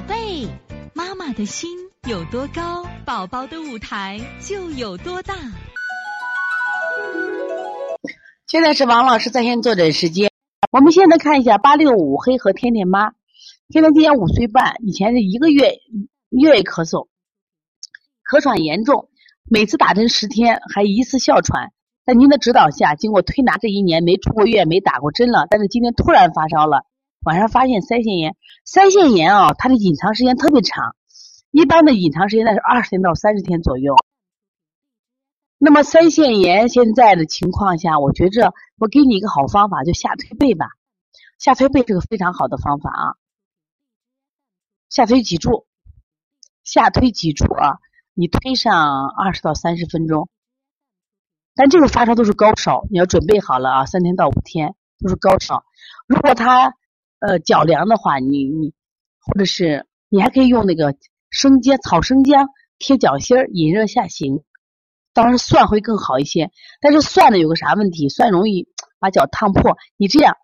宝贝，妈妈的心有多高，宝宝的舞台就有多大。现在是王老师在线坐诊时间。我们现在看一下八六五黑和天天妈，天天今年五岁半，以前是一个月月月咳嗽，咳喘严重，每次打针十天还疑似哮喘。在您的指导下，经过推拿这一年没出过院，没打过针了，但是今天突然发烧了，晚上发现腮腺炎。腮腺炎啊，它的隐藏时间特别长，一般的隐藏时间在是二十天到三十天左右。那么腮腺炎现在的情况下，我觉着我给你一个好方法，就下推背吧。下推背是个非常好的方法啊。下推脊柱，下推脊柱啊，你推上二十到三十分钟。但这个发烧都是高烧，你要准备好了啊，三天到五天都是高烧。如果他呃脚凉的话，你你或者是你还可以用那个生姜草生姜贴脚心儿，引热下行。当然蒜会更好一些，但是蒜呢有个啥问题？蒜容易把脚烫破。你这样，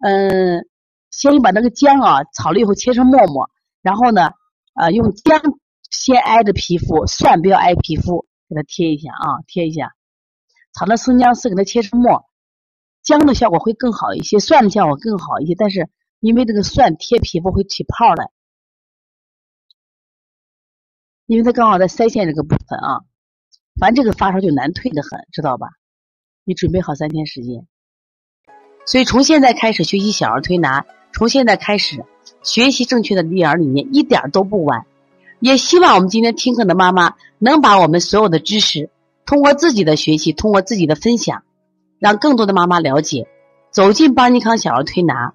嗯，先把那个姜啊炒了以后切成沫沫，然后呢，呃用姜先挨着皮肤，蒜不要挨皮肤，给它贴一下啊，贴一下。炒了生姜丝给它切成末，姜的效果会更好一些，蒜的效果更好一些，但是因为这个蒜贴皮肤会起泡来，因为它刚好在腮腺这个部分啊。反正这个发烧就难退的很，知道吧？你准备好三天时间，所以从现在开始学习小儿推拿，从现在开始学习正确的育儿理念，一点都不晚。也希望我们今天听课的妈妈能把我们所有的知识，通过自己的学习，通过自己的分享，让更多的妈妈了解，走进邦尼康小儿推拿，